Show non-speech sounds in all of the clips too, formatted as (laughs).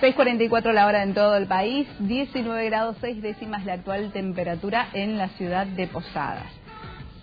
6.44 la hora en todo el país, 19 grados 6 décimas la actual temperatura en la ciudad de Posadas.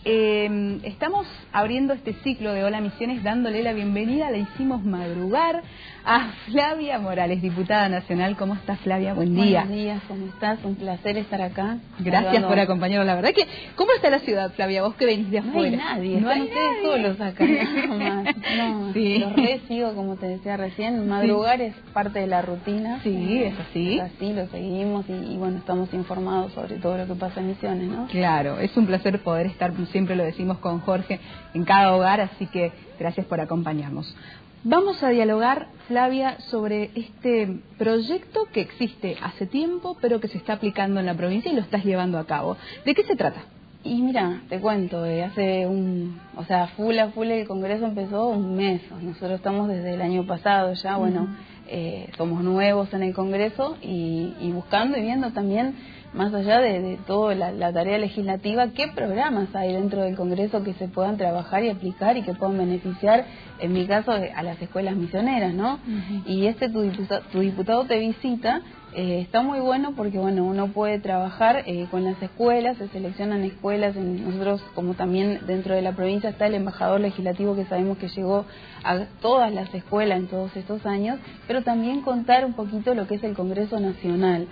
Eh, estamos abriendo este ciclo de Hola Misiones dándole la bienvenida, le hicimos madrugar a Flavia Morales, diputada nacional. ¿Cómo estás, Flavia? Buen día. Buenos días, ¿cómo estás? Un placer estar acá. Gracias por acompañarnos. La verdad que, ¿cómo está la ciudad, Flavia? Vos que venís de afuera. No hay nadie, no hay ustedes solos acá. (laughs) No, sí. los re sigo, como te decía recién, madrugar es parte de la rutina. Sí, es así. Es así, lo seguimos y, bueno, estamos informados sobre todo lo que pasa en Misiones, ¿no? Claro, es un placer poder estar, siempre lo decimos con Jorge, en cada hogar, así que gracias por acompañarnos. Vamos a dialogar, Flavia, sobre este proyecto que existe hace tiempo, pero que se está aplicando en la provincia y lo estás llevando a cabo. ¿De qué se trata? Y mira, te cuento, eh, hace un, o sea, full a full el Congreso empezó un mes. Nosotros estamos desde el año pasado ya, bueno, eh, somos nuevos en el Congreso y, y buscando y viendo también más allá de, toda la, tarea legislativa, ¿qué programas hay dentro del Congreso que se puedan trabajar y aplicar y que puedan beneficiar, en mi caso, a las escuelas misioneras, ¿no? Y este tu diputado, tu diputado te visita eh, está muy bueno porque bueno uno puede trabajar eh, con las escuelas, se seleccionan escuelas, en, nosotros como también dentro de la provincia está el embajador legislativo que sabemos que llegó a todas las escuelas en todos estos años, pero también contar un poquito lo que es el Congreso Nacional.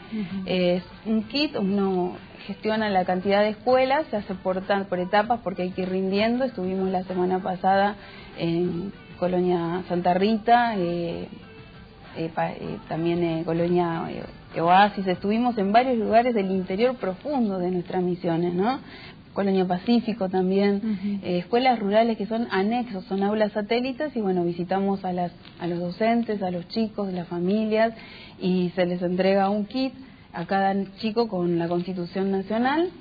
Es un kit, uno gestiona la cantidad de escuelas, se hace por, por etapas porque hay que ir rindiendo, estuvimos la semana pasada en Colonia Santa Rita, eh, eh, eh, también eh, Colonia Oasis, estuvimos en varios lugares del interior profundo de nuestras misiones, ¿no? Colonia Pacífico también, escuelas rurales que son anexos, son aulas satélites y bueno, visitamos a, las, a los docentes, a los chicos, las familias y se les entrega un kit a cada chico con la Constitución Nacional,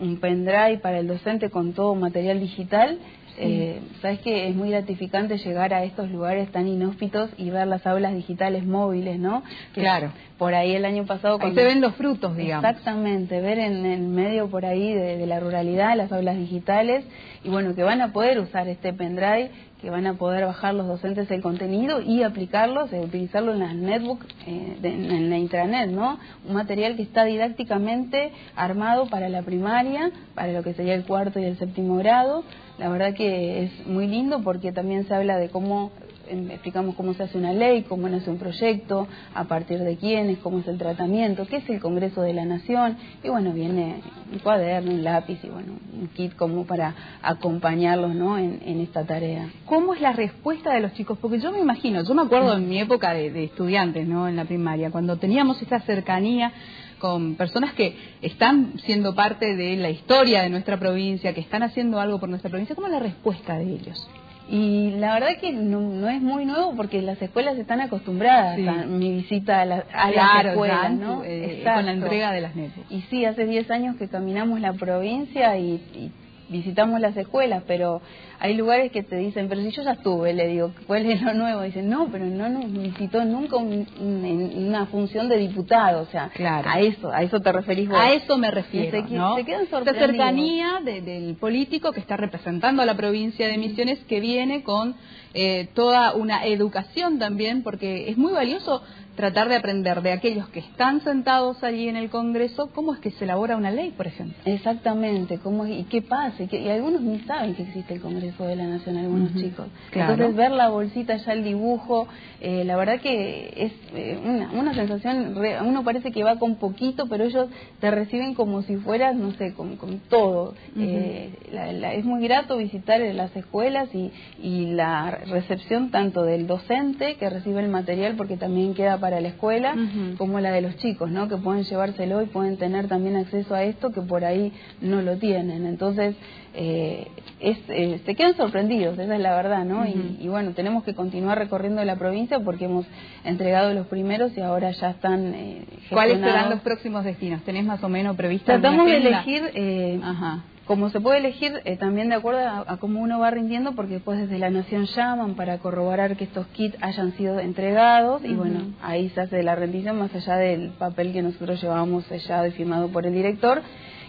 un pendrive para el docente con todo material digital eh, Sabes que es muy gratificante llegar a estos lugares tan inhóspitos y ver las aulas digitales móviles, ¿no? claro. Por ahí el año pasado... Cuando... se ven los frutos, digamos. Exactamente, ver en el medio por ahí de, la ruralidad las aulas digitales y bueno, que van a poder usar este pendrive, que van a poder bajar los docentes el contenido y aplicarlos, eh, utilizarlo en las netbooks, eh, en la intranet, ¿no? Un material que está didácticamente armado para la primaria, para lo que sería el cuarto y el séptimo grado, la verdad que es muy lindo porque también se habla de cómo explicamos cómo se hace una ley, cómo nace un proyecto, a partir de quiénes, cómo es el tratamiento, qué es el Congreso de la Nación, y bueno, viene un cuaderno, un lápiz y bueno, un kit como para acompañarlos ¿no? en, esta tarea. ¿Cómo es la respuesta de los chicos? Porque yo me imagino, yo me acuerdo en mi época de, de estudiantes, ¿no? En la primaria, cuando teníamos esa cercanía con personas que están siendo parte de la historia de nuestra provincia, que están haciendo algo por nuestra provincia, ¿cómo es la respuesta de ellos? Y la verdad que no, es muy nuevo porque las escuelas están acostumbradas a mi visita a, la, a las escuelas, ¿no? Eh, con la entrega de las netas. Y sí, hace 10 años que caminamos la provincia y, y visitamos las escuelas, pero hay lugares que te dicen, pero si yo ya estuve, le digo, ¿cuál es lo nuevo? Dicen, no, pero no nos visitó nunca en una función de diputado, o sea, claro. a eso, a eso te referís vos. A eso me refiero, se, ¿no? se quedan La cercanía del político que está representando a la provincia de Misiones, que viene con eh, toda una educación también, porque es muy valioso tratar de aprender de aquellos que están sentados allí en el Congreso cómo es que se elabora una ley, por ejemplo. Exactamente, cómo y qué pasa, y, algunos ni saben que existe el Congreso de la Nación, algunos chicos. Entonces ver la bolsita, ya el dibujo, eh, la verdad que es eh, una, una sensación, uno parece que va con poquito, pero ellos te reciben como si fueras, no sé, con, con todo. Eh, es muy grato visitar las escuelas y, y la recepción tanto del docente que recibe el material, porque también queda para la escuela, como la de los chicos, ¿no? Que pueden llevárselo y pueden tener también acceso a esto que por ahí no lo tienen. Entonces, eh, es, eh, se quedan sorprendidos, esa es la verdad, ¿no? y, bueno, tenemos que continuar recorriendo la provincia porque hemos entregado los primeros y ahora ya están eh, ¿Cuáles serán los próximos destinos? ¿Tenés más o menos previsto? Tratamos de elegir... Eh, Ajá como se puede elegir eh, también de acuerdo a, cómo uno va rindiendo, porque después desde la Nación llaman para corroborar que estos kits hayan sido entregados y bueno, ahí se hace la rendición más allá del papel que nosotros llevamos sellado y firmado por el director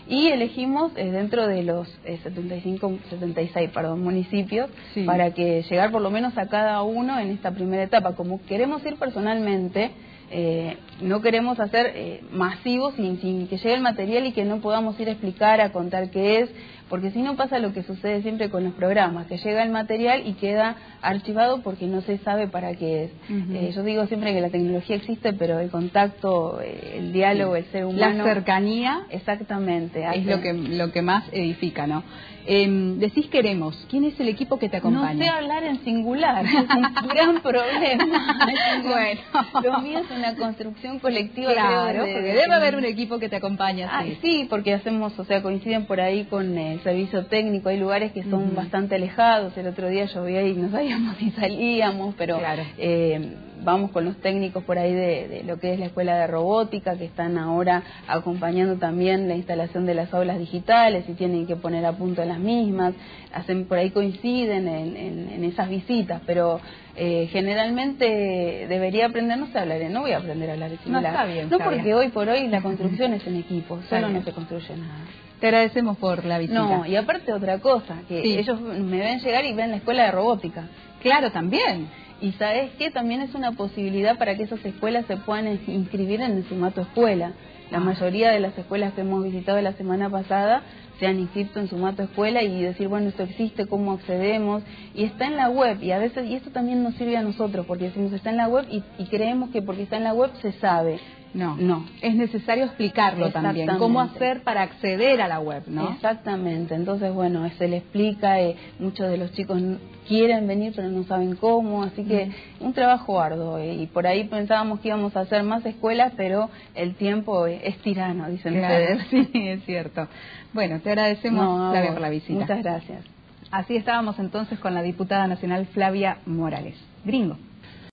y elegimos eh, dentro de los 75, eh, 76 perdón, municipios para que llegar por lo menos a cada uno en esta primera etapa. Como queremos ir personalmente, eh, no queremos hacer eh, masivos sin, sin, que llegue el material y que no podamos ir a explicar, a contar qué es, porque si no pasa lo que sucede siempre con los programas, que llega el material y queda archivado porque no se sabe para qué es. Eh, yo digo siempre que la tecnología existe, pero el contacto, el diálogo, el ser humano... La cercanía... Exactamente. Es lo que, lo que más edifica, ¿no? Eh, decís queremos. ¿Quién es el equipo que te acompaña? No sé hablar en singular, (laughs) es un gran problema. (laughs) bueno, lo mío es una construcción colectiva. Claro, porque debe haber un equipo que te acompaña. Ah, sí. porque hacemos, o sea, coinciden por ahí con el servicio técnico. Hay lugares que son bastante alejados. El otro día llovía y no sabíamos (laughs) si salíamos, pero eh, vamos con los técnicos por ahí de, lo que es la escuela de robótica, que están ahora acompañando también la instalación de las aulas digitales y tienen que poner a punto las mismas, hacen por ahí coinciden en, esas visitas, pero eh, generalmente debería aprender, no sé hablar, no voy a aprender a hablar de No, está bien, no porque hoy por hoy la construcción es en equipo, solo no se construye nada. Te agradecemos por la visita. No, y aparte otra cosa, que ellos me ven llegar y ven la escuela de robótica. Claro, también. Y sabes que también es una posibilidad para que esas escuelas se puedan inscribir en el Sumato Escuela. La ah. mayoría de las escuelas que hemos visitado la semana pasada se han inscrito en Sumato Escuela y decir, bueno, esto existe, cómo accedemos, y está en la web, y a veces, y esto también nos sirve a nosotros, porque decimos, está en la web y, y creemos que porque está en la web se sabe. No, no. Es necesario explicarlo también, cómo hacer para acceder a la web, ¿no? Exactamente. Entonces, bueno, se le explica, eh, muchos de los chicos quieren venir pero no saben cómo, así que un trabajo arduo. Eh, y por ahí pensábamos que íbamos a hacer más escuelas, pero el tiempo es tirano, dicen ustedes. (laughs) Sí, es cierto. Bueno, te agradecemos la, la visita. Muchas gracias. Así estábamos entonces con la diputada nacional Flavia Morales. Gringo.